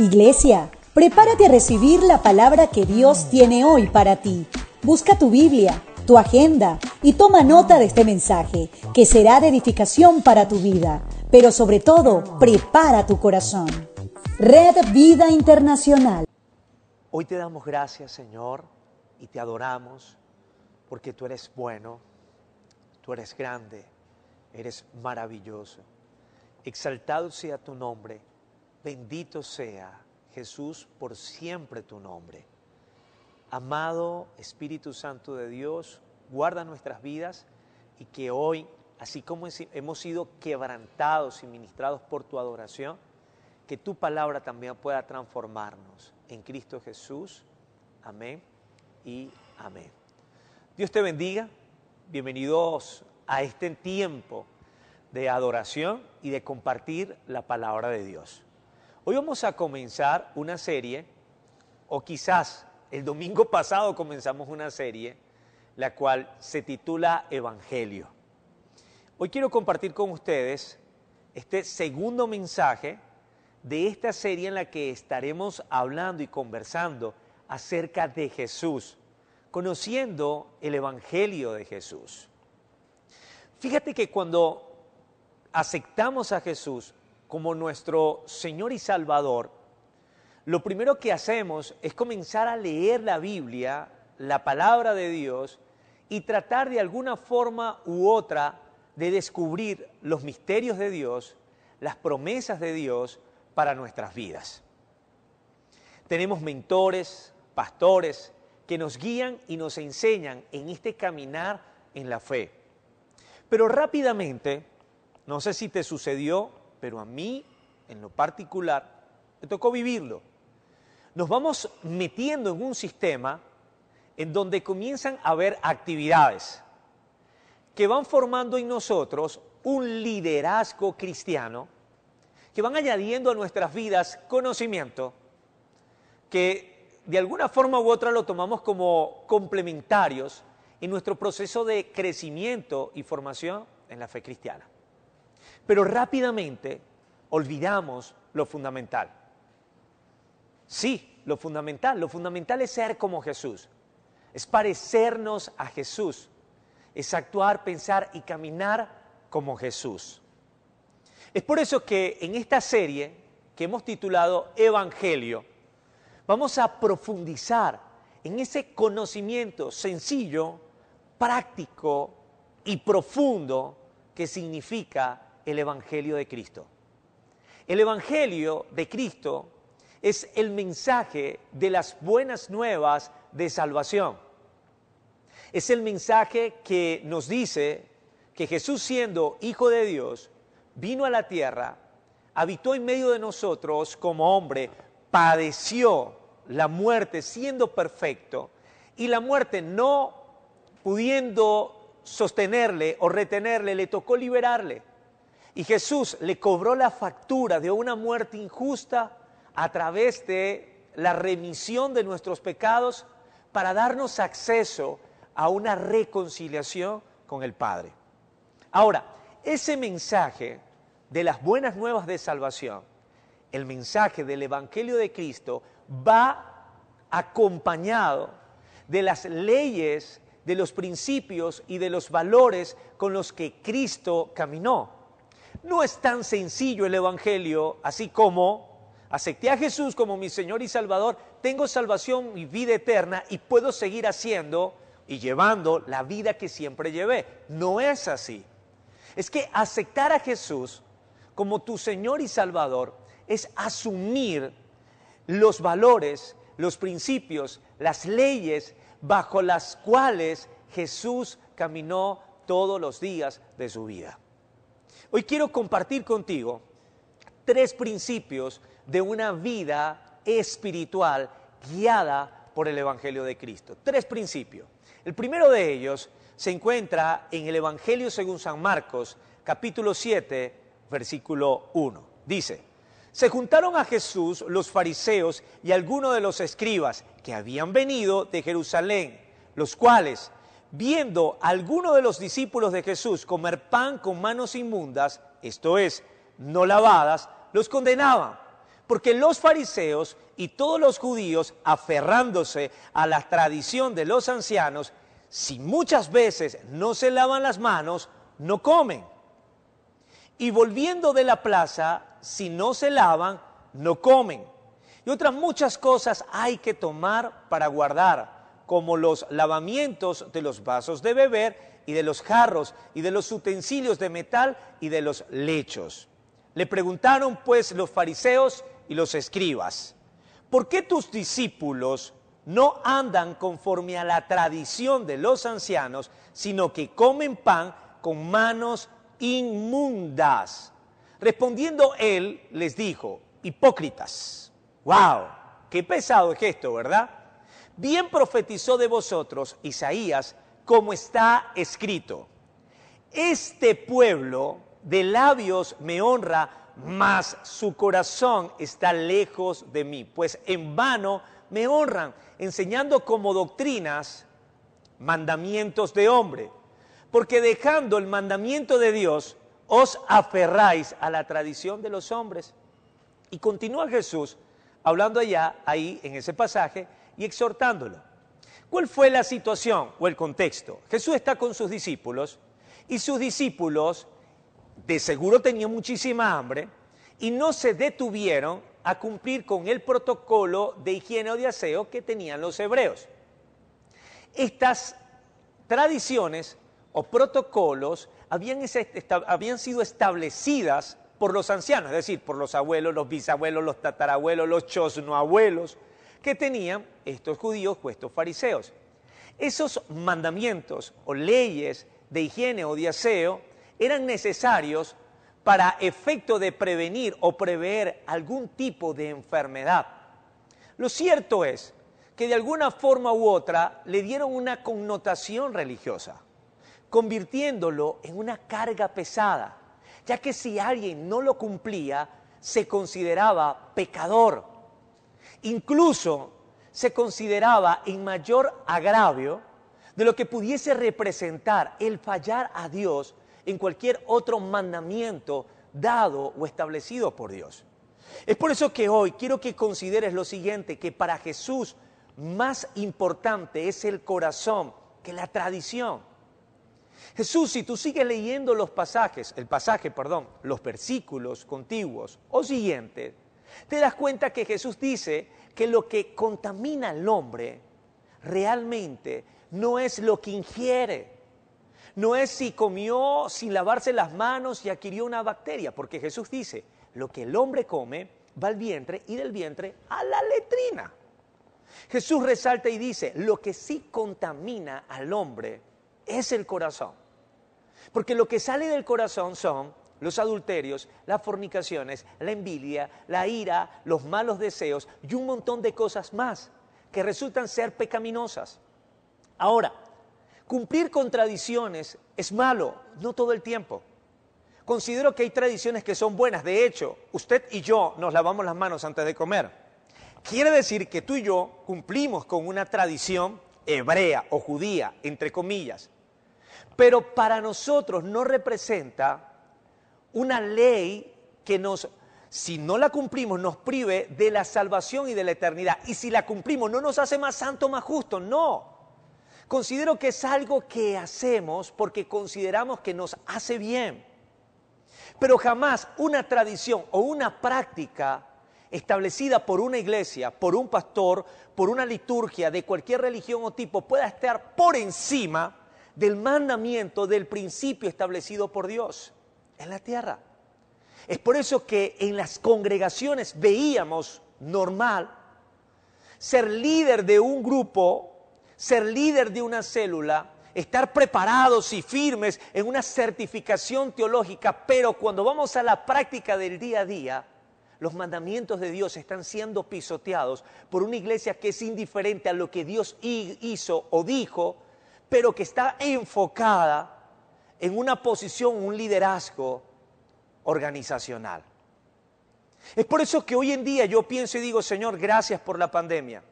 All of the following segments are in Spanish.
Iglesia, prepárate a recibir la palabra que Dios tiene hoy para ti. Busca tu Biblia, tu agenda y toma nota de este mensaje, que será de edificación para tu vida. Pero sobre todo, prepara tu corazón. Red Vida Internacional. Hoy te damos gracias, Señor, y te adoramos porque tú eres bueno, tú eres grande, eres maravilloso. Exaltado sea tu nombre Bendito sea Jesús por siempre tu nombre. Amado Espíritu Santo de Dios, guarda nuestras vidas y que hoy, así como hemos sido quebrantados y ministrados por tu adoración, que tu palabra también pueda transformarnos en Cristo Jesús. Amén y amén. Dios te bendiga. Bienvenidos a este tiempo de adoración y de compartir la palabra de Dios. Hoy vamos a comenzar una serie, o quizás el domingo pasado comenzamos una serie, la cual se titula Evangelio. Hoy quiero compartir con ustedes este segundo mensaje de esta serie en la que estaremos hablando y conversando acerca de Jesús, conociendo el Evangelio de Jesús. Fíjate que cuando aceptamos a Jesús, como nuestro Señor y Salvador, lo primero que hacemos es comenzar a leer la Biblia, la palabra de Dios, y tratar de alguna forma u otra de descubrir los misterios de Dios, las promesas de Dios para nuestras vidas. Tenemos mentores, pastores, que nos guían y nos enseñan en este caminar en la fe. Pero rápidamente, no sé si te sucedió pero a mí, en lo particular, me tocó vivirlo. Nos vamos metiendo en un sistema en donde comienzan a haber actividades que van formando en nosotros un liderazgo cristiano, que van añadiendo a nuestras vidas conocimiento, que de alguna forma u otra lo tomamos como complementarios en nuestro proceso de crecimiento y formación en la fe cristiana. Pero rápidamente olvidamos lo fundamental. Sí, lo fundamental. Lo fundamental es ser como Jesús. Es parecernos a Jesús. Es actuar, pensar y caminar como Jesús. Es por eso que en esta serie que hemos titulado Evangelio, vamos a profundizar en ese conocimiento sencillo, práctico y profundo que significa el Evangelio de Cristo. El Evangelio de Cristo es el mensaje de las buenas nuevas de salvación. Es el mensaje que nos dice que Jesús siendo Hijo de Dios, vino a la tierra, habitó en medio de nosotros como hombre, padeció la muerte siendo perfecto y la muerte no pudiendo sostenerle o retenerle, le tocó liberarle. Y Jesús le cobró la factura de una muerte injusta a través de la remisión de nuestros pecados para darnos acceso a una reconciliación con el Padre. Ahora, ese mensaje de las buenas nuevas de salvación, el mensaje del Evangelio de Cristo, va acompañado de las leyes, de los principios y de los valores con los que Cristo caminó. No es tan sencillo el Evangelio, así como acepté a Jesús como mi Señor y Salvador, tengo salvación y vida eterna y puedo seguir haciendo y llevando la vida que siempre llevé. No es así. Es que aceptar a Jesús como tu Señor y Salvador es asumir los valores, los principios, las leyes bajo las cuales Jesús caminó todos los días de su vida. Hoy quiero compartir contigo tres principios de una vida espiritual guiada por el Evangelio de Cristo. Tres principios. El primero de ellos se encuentra en el Evangelio según San Marcos, capítulo 7, versículo 1. Dice, se juntaron a Jesús los fariseos y algunos de los escribas que habían venido de Jerusalén, los cuales viendo a alguno de los discípulos de Jesús comer pan con manos inmundas, esto es, no lavadas, los condenaban, Porque los fariseos y todos los judíos, aferrándose a la tradición de los ancianos, si muchas veces no se lavan las manos, no comen. Y volviendo de la plaza, si no se lavan, no comen. Y otras muchas cosas hay que tomar para guardar, como los lavamientos de los vasos de beber y de los jarros y de los utensilios de metal y de los lechos. Le preguntaron pues los fariseos y los escribas, ¿por qué tus discípulos no andan conforme a la tradición de los ancianos, sino que comen pan con manos inmundas? Respondiendo él les dijo, hipócritas, wow, qué pesado es esto, ¿verdad? Bien profetizó de vosotros Isaías, como está escrito, este pueblo de labios me honra, mas su corazón está lejos de mí, pues en vano me honran, enseñando como doctrinas mandamientos de hombre, porque dejando el mandamiento de Dios, os aferráis a la tradición de los hombres. Y continúa Jesús hablando allá, ahí en ese pasaje, y exhortándolo. ¿Cuál fue la situación o el contexto? Jesús está con sus discípulos y sus discípulos de seguro tenían muchísima hambre y no se detuvieron a cumplir con el protocolo de higiene o de aseo que tenían los hebreos. Estas tradiciones o protocolos habían, habían sido establecidas por los ancianos, es decir, por los abuelos, los bisabuelos, los tatarabuelos, los chosnoabuelos, que tenían estos judíos o estos fariseos. Esos mandamientos o leyes de higiene o de aseo eran necesarios para efecto de prevenir o prever algún tipo de enfermedad. Lo cierto es que de alguna forma u otra le dieron una connotación religiosa, convirtiéndolo en una carga pesada, ya que si alguien no lo cumplía, se consideraba pecador. Incluso se consideraba en mayor agravio de lo que pudiese representar el fallar a Dios en cualquier otro mandamiento dado o establecido por Dios. Es por eso que hoy quiero que consideres lo siguiente, que para Jesús más importante es el corazón que la tradición. Jesús, si tú sigues leyendo los pasajes, el pasaje, perdón, los versículos contiguos o siguientes, te das cuenta que Jesús dice que lo que contamina al hombre realmente no es lo que ingiere, no es si comió sin lavarse las manos y adquirió una bacteria, porque Jesús dice, lo que el hombre come va al vientre y del vientre a la letrina. Jesús resalta y dice, lo que sí contamina al hombre es el corazón. Porque lo que sale del corazón son los adulterios, las fornicaciones, la envidia, la ira, los malos deseos y un montón de cosas más que resultan ser pecaminosas. Ahora, Cumplir con tradiciones es malo, no todo el tiempo. Considero que hay tradiciones que son buenas. De hecho, usted y yo nos lavamos las manos antes de comer. Quiere decir que tú y yo cumplimos con una tradición hebrea o judía, entre comillas. Pero para nosotros no representa una ley que nos, si no la cumplimos, nos prive de la salvación y de la eternidad. Y si la cumplimos, no nos hace más santo, más justo. No. Considero que es algo que hacemos porque consideramos que nos hace bien. Pero jamás una tradición o una práctica establecida por una iglesia, por un pastor, por una liturgia de cualquier religión o tipo pueda estar por encima del mandamiento, del principio establecido por Dios en la tierra. Es por eso que en las congregaciones veíamos normal ser líder de un grupo ser líder de una célula, estar preparados y firmes en una certificación teológica, pero cuando vamos a la práctica del día a día, los mandamientos de Dios están siendo pisoteados por una iglesia que es indiferente a lo que Dios hizo o dijo, pero que está enfocada en una posición, un liderazgo organizacional. Es por eso que hoy en día yo pienso y digo, Señor, gracias por la pandemia.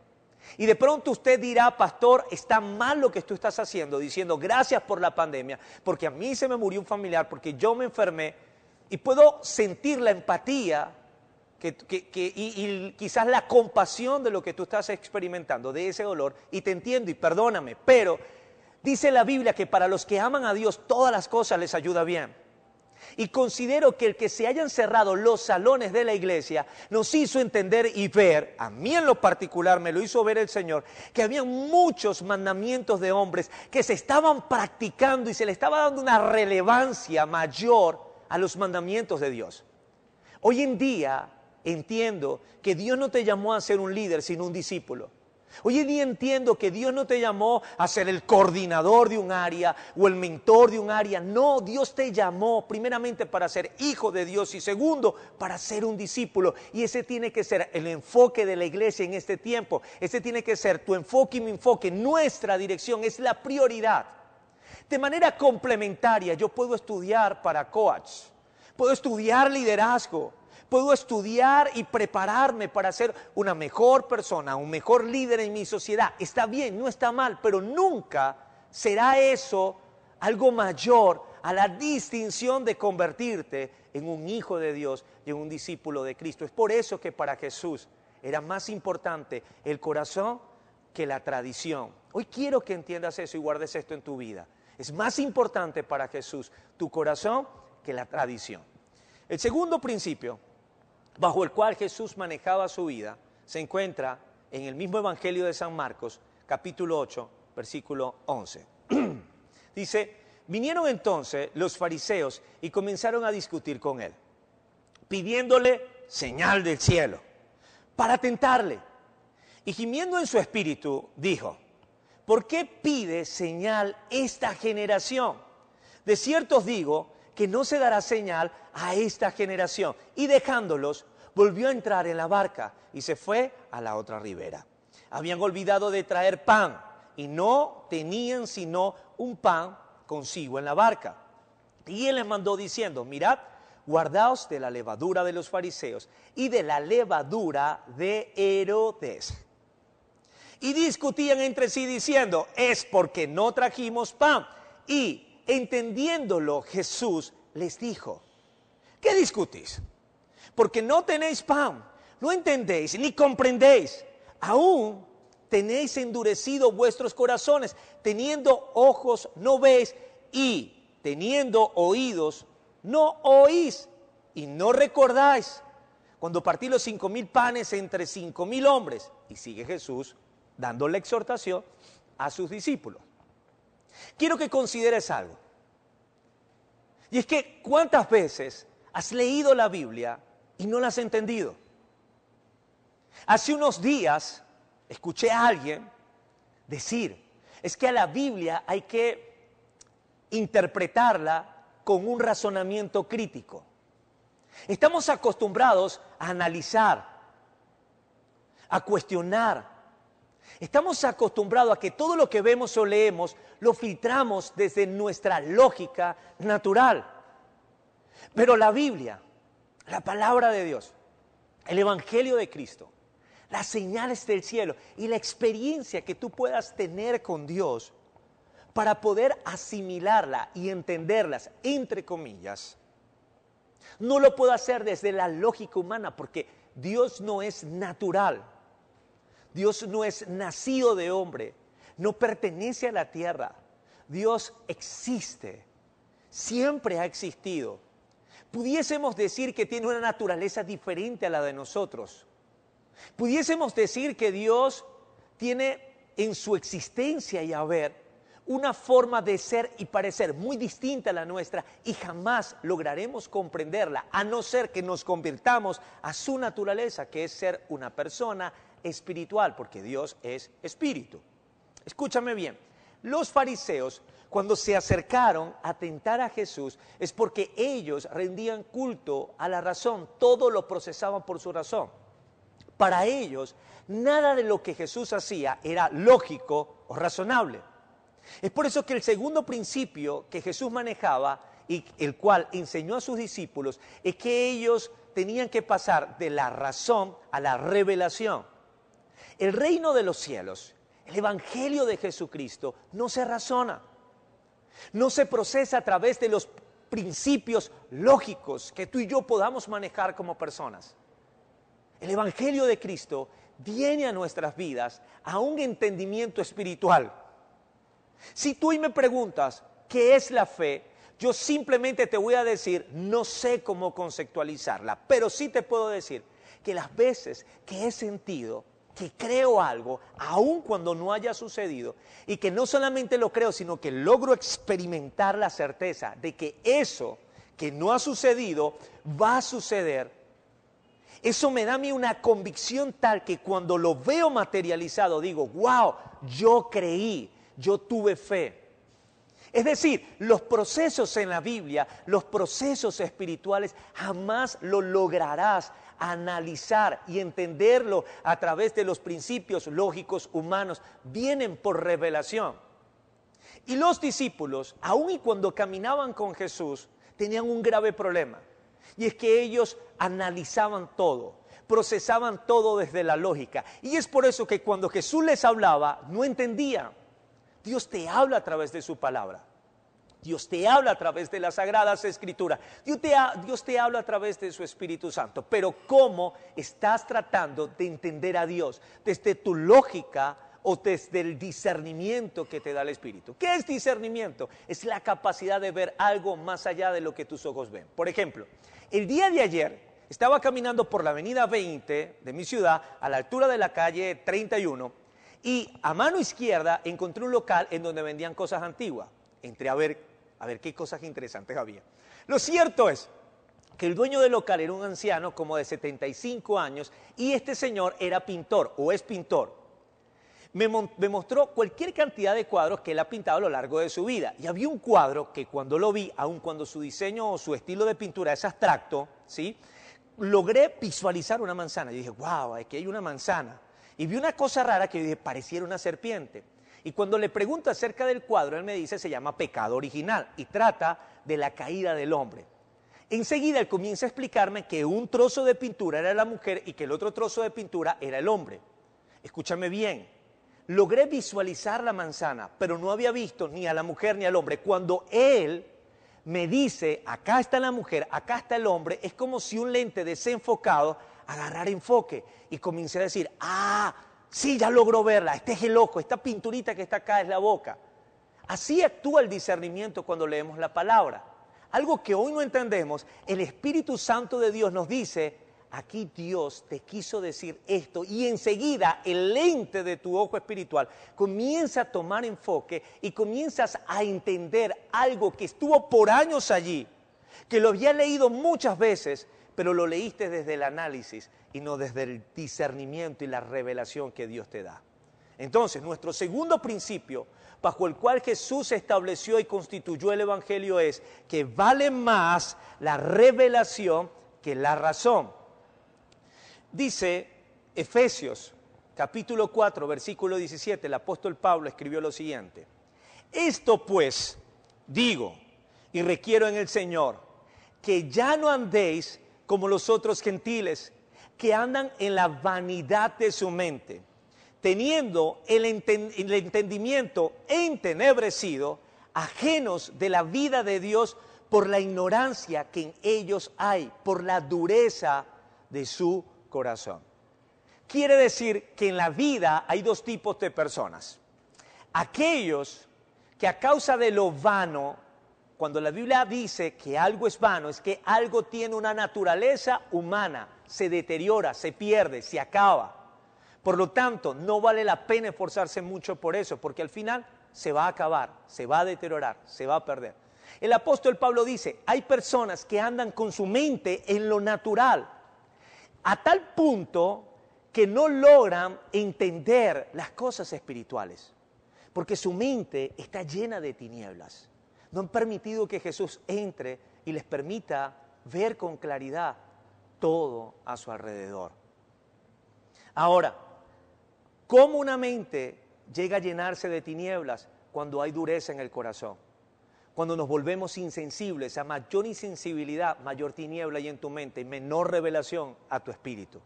Y de pronto usted dirá, pastor, está mal lo que tú estás haciendo, diciendo gracias por la pandemia, porque a mí se me murió un familiar, porque yo me enfermé, y puedo sentir la empatía y, quizás la compasión de lo que tú estás experimentando, de ese dolor, y te entiendo y perdóname, pero dice la Biblia que para los que aman a Dios todas las cosas les ayuda bien. Y considero que el que se hayan cerrado los salones de la iglesia nos hizo entender y ver, a mí en lo particular me lo hizo ver el Señor, que había muchos mandamientos de hombres que se estaban practicando y se le estaba dando una relevancia mayor a los mandamientos de Dios. Hoy en día entiendo que Dios no te llamó a ser un líder, sino un discípulo. Hoy en día entiendo que Dios no te llamó a ser el coordinador de un área o el mentor de un área. No, Dios te llamó primeramente para ser hijo de Dios y segundo para ser un discípulo. Y ese tiene que ser el enfoque de la iglesia en este tiempo. Ese tiene que ser tu enfoque y mi enfoque. Nuestra dirección es la prioridad. De manera complementaria, yo puedo estudiar para coach, puedo estudiar liderazgo, puedo estudiar y prepararme para ser una mejor persona, un mejor líder en mi sociedad. Está bien, no está mal, pero nunca será eso algo mayor a la distinción de convertirte en un hijo de Dios y en un discípulo de Cristo. Es por eso que para Jesús era más importante el corazón que la tradición. Hoy quiero que entiendas eso y guardes esto en tu vida. Es más importante para Jesús tu corazón que la tradición. El segundo principio bajo el cual Jesús manejaba su vida se encuentra en el mismo Evangelio de San Marcos, capítulo 8, versículo 11. Dice, vinieron entonces los fariseos y comenzaron a discutir con él, pidiéndole señal del cielo, para tentarle. Y gimiendo en su espíritu, dijo, ¿por qué pide señal esta generación? De cierto os digo que no se dará señal a esta generación. Y dejándolos, volvió a entrar en la barca y se fue a la otra ribera. Habían olvidado de traer pan y no tenían sino un pan consigo en la barca. Y él les mandó diciendo, mirad, guardaos de la levadura de los fariseos y de la levadura de Herodes. Y discutían entre sí diciendo, es porque no trajimos pan. Y entendiéndolo Jesús les dijo, ¿qué discutís? Porque no tenéis pan, no entendéis ni comprendéis. Aún tenéis endurecido vuestros corazones, teniendo ojos no veis y teniendo oídos no oís y no recordáis. Cuando partí los cinco mil panes entre cinco mil hombres, y sigue Jesús dando la exhortación a sus discípulos. Quiero que consideres algo. Y es que cuántas veces has leído la Biblia y no la has entendido. Hace unos días escuché a alguien decir, es que a la Biblia hay que interpretarla con un razonamiento crítico. Estamos acostumbrados a analizar, a cuestionar, Estamos acostumbrados a que todo lo que vemos o leemos lo filtramos desde nuestra lógica natural. Pero la Biblia, la palabra de Dios, el Evangelio de Cristo, las señales del cielo y la experiencia que tú puedas tener con Dios para poder asimilarla y entenderlas, entre comillas, no lo puedo hacer desde la lógica humana porque Dios no es natural. Dios no es nacido de hombre, no pertenece a la tierra. Dios existe, siempre ha existido. Pudiésemos decir que tiene una naturaleza diferente a la de nosotros. Pudiésemos decir que Dios tiene en su existencia y haber una forma de ser y parecer muy distinta a la nuestra y jamás lograremos comprenderla a no ser que nos convirtamos a su naturaleza, que es ser una persona espiritual, porque Dios es espíritu. Escúchame bien, los fariseos cuando se acercaron a tentar a Jesús es porque ellos rendían culto a la razón, todo lo procesaban por su razón. Para ellos, nada de lo que Jesús hacía era lógico o razonable. Es por eso que el segundo principio que Jesús manejaba y el cual enseñó a sus discípulos es que ellos tenían que pasar de la razón a la revelación. El reino de los cielos, el Evangelio de Jesucristo, no se razona, no se procesa a través de los principios lógicos que tú y yo podamos manejar como personas. El Evangelio de Cristo viene a nuestras vidas a un entendimiento espiritual. Si tú y me preguntas, ¿qué es la fe? Yo simplemente te voy a decir, no sé cómo conceptualizarla, pero sí te puedo decir que las veces que he sentido que creo algo, aun cuando no haya sucedido, y que no solamente lo creo, sino que logro experimentar la certeza de que eso que no ha sucedido va a suceder, eso me da a mí una convicción tal que cuando lo veo materializado digo, wow, yo creí, yo tuve fe. Es decir, los procesos en la Biblia, los procesos espirituales, jamás lo lograrás analizar y entenderlo a través de los principios lógicos humanos. Vienen por revelación. Y los discípulos, aun y cuando caminaban con Jesús, tenían un grave problema. Y es que ellos analizaban todo, procesaban todo desde la lógica. Y es por eso que cuando Jesús les hablaba, no entendían. Dios te habla a través de su palabra. Dios te habla a través de las sagradas escrituras. Dios te, habla a través de su Espíritu Santo. Pero ¿cómo estás tratando de entender a Dios? Desde tu lógica o desde el discernimiento que te da el Espíritu. ¿Qué es discernimiento? Es la capacidad de ver algo más allá de lo que tus ojos ven. Por ejemplo, el día de ayer estaba caminando por la avenida 20 de mi ciudad, a la altura de la calle 31, y a mano izquierda encontré un local en donde vendían cosas antiguas. Entré a ver, a ver qué cosas interesantes había. Lo cierto es que el dueño del local era un anciano como de 75 años y este señor era pintor o es pintor. Me, mostró cualquier cantidad de cuadros que él ha pintado a lo largo de su vida. Y había un cuadro que cuando lo vi, aun cuando su diseño o su estilo de pintura es abstracto, ¿sí? logré visualizar una manzana. Y dije, wow, aquí hay una manzana. Y vi una cosa rara que dije, pareciera una serpiente. Y cuando le pregunto acerca del cuadro, él me dice, se llama pecado original y trata de la caída del hombre. Enseguida él comienza a explicarme que un trozo de pintura era la mujer y que el otro trozo de pintura era el hombre. Escúchame bien, logré visualizar la manzana, pero no había visto ni a la mujer ni al hombre. Cuando él me dice, acá está la mujer, acá está el hombre, es como si un lente desenfocado agarrara enfoque y comience a decir, ah, Sí, ya logró verla. Este es el ojo, esta pinturita que está acá es la boca. Así actúa el discernimiento cuando leemos la palabra. Algo que hoy no entendemos, el Espíritu Santo de Dios nos dice, aquí Dios te quiso decir esto y enseguida el lente de tu ojo espiritual comienza a tomar enfoque y comienzas a entender algo que estuvo por años allí, que lo había leído muchas veces, pero lo leíste desde el análisis y no desde el discernimiento y la revelación que Dios te da. Entonces, nuestro segundo principio, bajo el cual Jesús estableció y constituyó el Evangelio, es que vale más la revelación que la razón. Dice Efesios capítulo 4, versículo 17, el apóstol Pablo escribió lo siguiente. Esto pues digo y requiero en el Señor, que ya no andéis como los otros gentiles que andan en la vanidad de su mente, teniendo el, entendimiento entenebrecido, ajenos de la vida de Dios por la ignorancia que en ellos hay, por la dureza de su corazón. Quiere decir que en la vida hay dos tipos de personas. Aquellos que a causa de lo vano cuando la Biblia dice que algo es vano, es que algo tiene una naturaleza humana, se deteriora, se pierde, se acaba. Por lo tanto, no vale la pena esforzarse mucho por eso, porque al final se va a acabar, se va a deteriorar, se va a perder. El apóstol Pablo dice, hay personas que andan con su mente en lo natural, a tal punto que no logran entender las cosas espirituales, porque su mente está llena de tinieblas no han permitido que Jesús entre y les permita ver con claridad todo a su alrededor. Ahora, ¿cómo una mente llega a llenarse de tinieblas cuando hay dureza en el corazón? Cuando nos volvemos insensibles, a mayor insensibilidad, mayor tiniebla hay en tu mente y menor revelación a tu espíritu.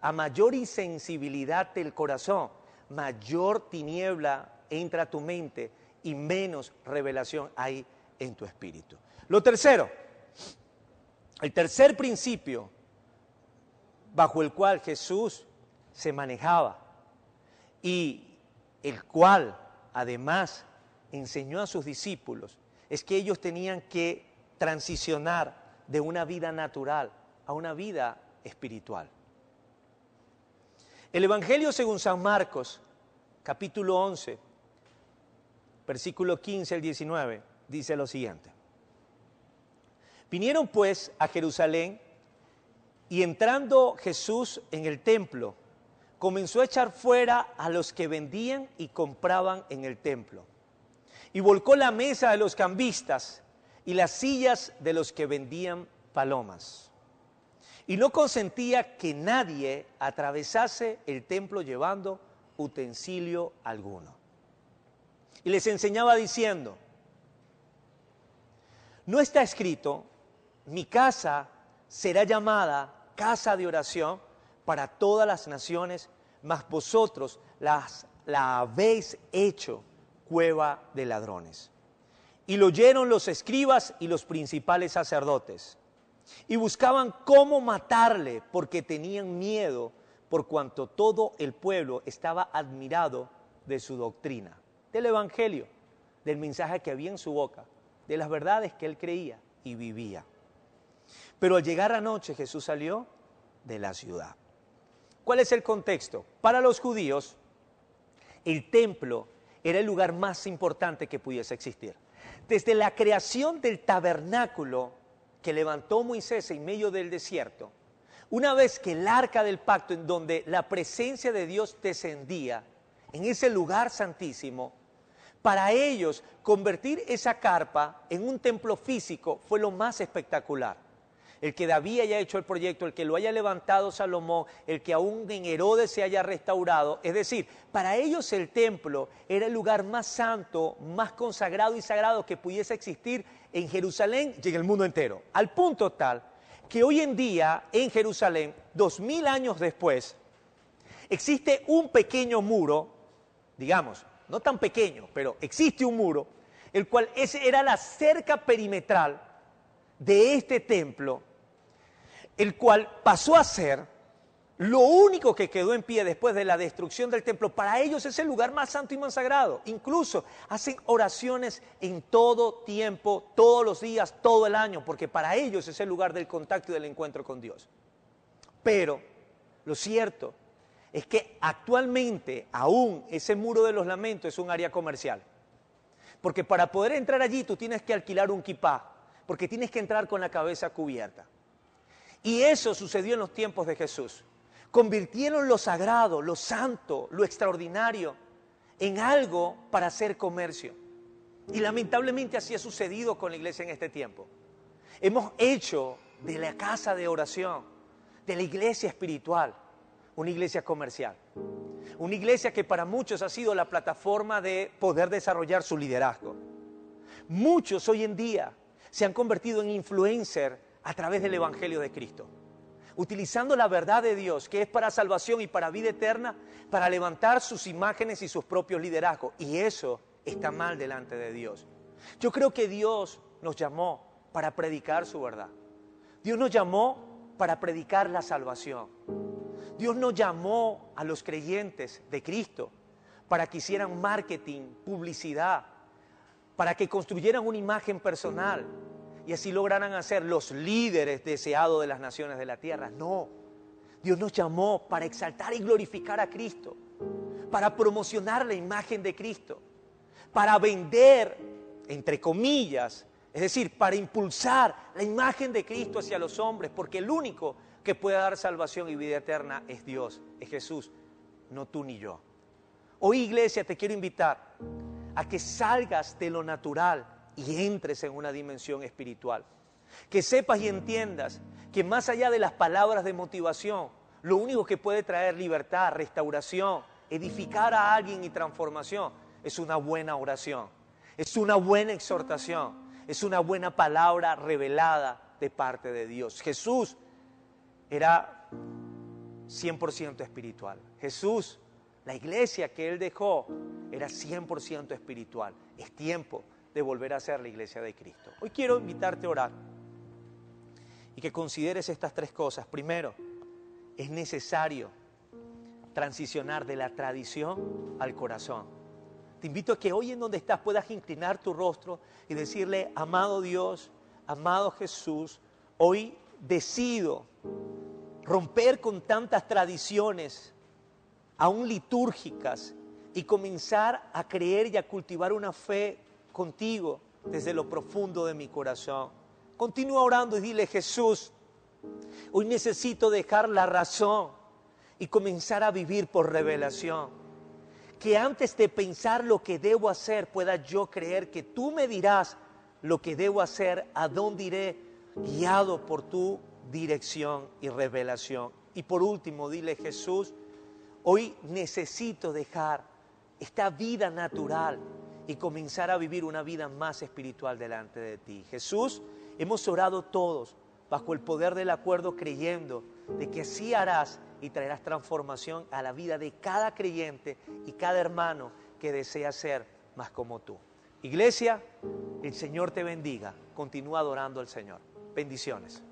A mayor insensibilidad del corazón, mayor tiniebla entra a tu mente y menos revelación hay en tu espíritu. Lo tercero, el tercer principio bajo el cual Jesús se manejaba y el cual además enseñó a sus discípulos es que ellos tenían que transicionar de una vida natural a una vida espiritual. El Evangelio según San Marcos, capítulo 11, versículo 15 al 19, dice lo siguiente. Vinieron pues a Jerusalén y entrando Jesús en el templo, comenzó a echar fuera a los que vendían y compraban en el templo. Y volcó la mesa de los cambistas y las sillas de los que vendían palomas. Y no consentía que nadie atravesase el templo llevando utensilio alguno. Y les enseñaba diciendo, no está escrito, mi casa será llamada casa de oración para todas las naciones, mas vosotros las, la habéis hecho cueva de ladrones. Y lo oyeron los escribas y los principales sacerdotes. Y buscaban cómo matarle porque tenían miedo por cuanto todo el pueblo estaba admirado de su doctrina, del Evangelio, del mensaje que había en su boca, de las verdades que él creía y vivía. Pero al llegar la noche Jesús salió de la ciudad. ¿Cuál es el contexto? Para los judíos, el templo era el lugar más importante que pudiese existir. Desde la creación del tabernáculo que levantó Moisés en medio del desierto, una vez que el arca del pacto, en donde la presencia de Dios descendía, en ese lugar santísimo, para ellos convertir esa carpa en un templo físico fue lo más espectacular el que David haya hecho el proyecto, el que lo haya levantado Salomón, el que aún en Herodes se haya restaurado. Es decir, para ellos el templo era el lugar más santo, más consagrado y sagrado que pudiese existir en Jerusalén y en el mundo entero. Al punto tal que hoy en día en Jerusalén, dos mil años después, existe un pequeño muro, digamos, no tan pequeño, pero existe un muro, el cual ese era la cerca perimetral de este templo el cual pasó a ser lo único que quedó en pie después de la destrucción del templo. Para ellos es el lugar más santo y más sagrado. Incluso hacen oraciones en todo tiempo, todos los días, todo el año, porque para ellos es el lugar del contacto y del encuentro con Dios. Pero lo cierto es que actualmente aún ese muro de los lamentos es un área comercial. Porque para poder entrar allí tú tienes que alquilar un kipá, porque tienes que entrar con la cabeza cubierta. Y eso sucedió en los tiempos de Jesús. Convirtieron lo sagrado, lo santo, lo extraordinario en algo para hacer comercio. Y lamentablemente así ha sucedido con la iglesia en este tiempo. Hemos hecho de la casa de oración, de la iglesia espiritual, una iglesia comercial. Una iglesia que para muchos ha sido la plataforma de poder desarrollar su liderazgo. Muchos hoy en día se han convertido en influencers a través del Evangelio de Cristo. Utilizando la verdad de Dios, que es para salvación y para vida eterna, para levantar sus imágenes y sus propios liderazgos. Y eso está mal delante de Dios. Yo creo que Dios nos llamó para predicar su verdad. Dios nos llamó para predicar la salvación. Dios nos llamó a los creyentes de Cristo para que hicieran marketing, publicidad, para que construyeran una imagen personal, y así lograran hacer los líderes deseados de las naciones de la tierra. No, Dios nos llamó para exaltar y glorificar a Cristo, para promocionar la imagen de Cristo, para vender, entre comillas, es decir, para impulsar la imagen de Cristo hacia los hombres, porque el único que puede dar salvación y vida eterna es Dios, es Jesús, no tú ni yo. Hoy iglesia te quiero invitar a que salgas de lo natural y entres en una dimensión espiritual. Que sepas y entiendas que más allá de las palabras de motivación, lo único que puede traer libertad, restauración, edificar a alguien y transformación es una buena oración, es una buena exhortación, es una buena palabra revelada de parte de Dios. Jesús era 100% espiritual. Jesús, la iglesia que él dejó, era 100% espiritual. Es tiempo de volver a ser la iglesia de Cristo. Hoy quiero invitarte a orar y que consideres estas tres cosas. Primero, es necesario transicionar de la tradición al corazón. Te invito a que hoy en donde estás puedas inclinar tu rostro y decirle, amado Dios, amado Jesús, hoy decido romper con tantas tradiciones, aún litúrgicas, y comenzar a creer y a cultivar una fe contigo desde lo profundo de mi corazón. Continúa orando y dile, Jesús, hoy necesito dejar la razón y comenzar a vivir por revelación. Que antes de pensar lo que debo hacer, pueda yo creer que tú me dirás lo que debo hacer, a dónde iré, guiado por tu dirección y revelación. Y por último, dile Jesús, hoy necesito dejar esta vida natural y comenzar a vivir una vida más espiritual delante de ti. Jesús, hemos orado todos bajo el poder del acuerdo creyendo de que así harás y traerás transformación a la vida de cada creyente y cada hermano que desea ser más como tú. Iglesia, el Señor te bendiga. Continúa adorando al Señor. Bendiciones.